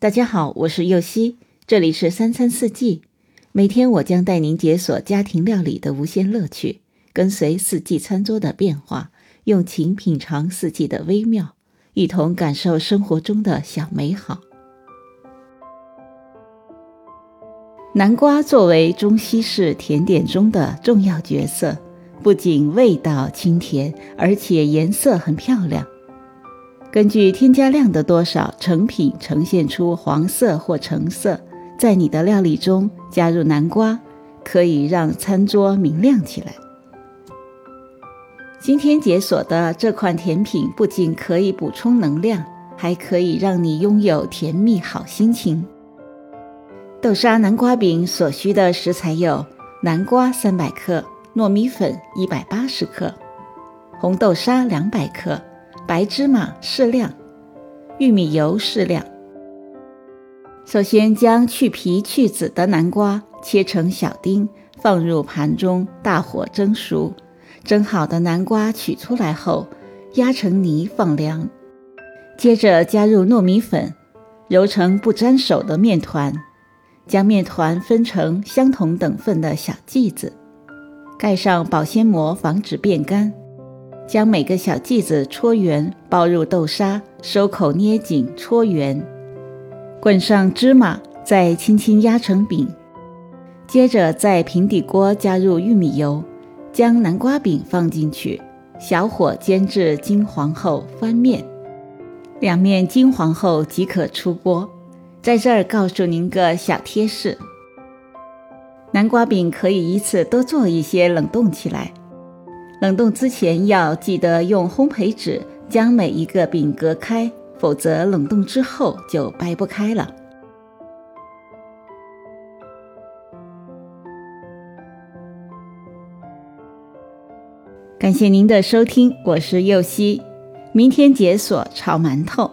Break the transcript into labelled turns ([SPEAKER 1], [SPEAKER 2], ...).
[SPEAKER 1] 大家好，我是右希，这里是三餐四季。每天我将带您解锁家庭料理的无限乐趣，跟随四季餐桌的变化，用情品尝四季的微妙，一同感受生活中的小美好。南瓜作为中西式甜点中的重要角色，不仅味道清甜，而且颜色很漂亮。根据添加量的多少，成品呈现出黄色或橙色。在你的料理中加入南瓜，可以让餐桌明亮起来。今天解锁的这款甜品不仅可以补充能量，还可以让你拥有甜蜜好心情。豆沙南瓜饼所需的食材有：南瓜三百克、糯米粉一百八十克、红豆沙两百克。白芝麻适量，玉米油适量。首先将去皮去籽的南瓜切成小丁，放入盘中，大火蒸熟。蒸好的南瓜取出来后，压成泥放凉。接着加入糯米粉，揉成不粘手的面团。将面团分成相同等份的小剂子，盖上保鲜膜，防止变干。将每个小剂子搓圆，包入豆沙，收口捏紧，搓圆，滚上芝麻，再轻轻压成饼。接着在平底锅加入玉米油，将南瓜饼放进去，小火煎至金黄后翻面，两面金黄后即可出锅。在这儿告诉您个小贴士：南瓜饼可以一次多做一些，冷冻起来。冷冻之前要记得用烘焙纸将每一个饼隔开，否则冷冻之后就掰不开了。感谢您的收听，我是右希，明天解锁炒馒头。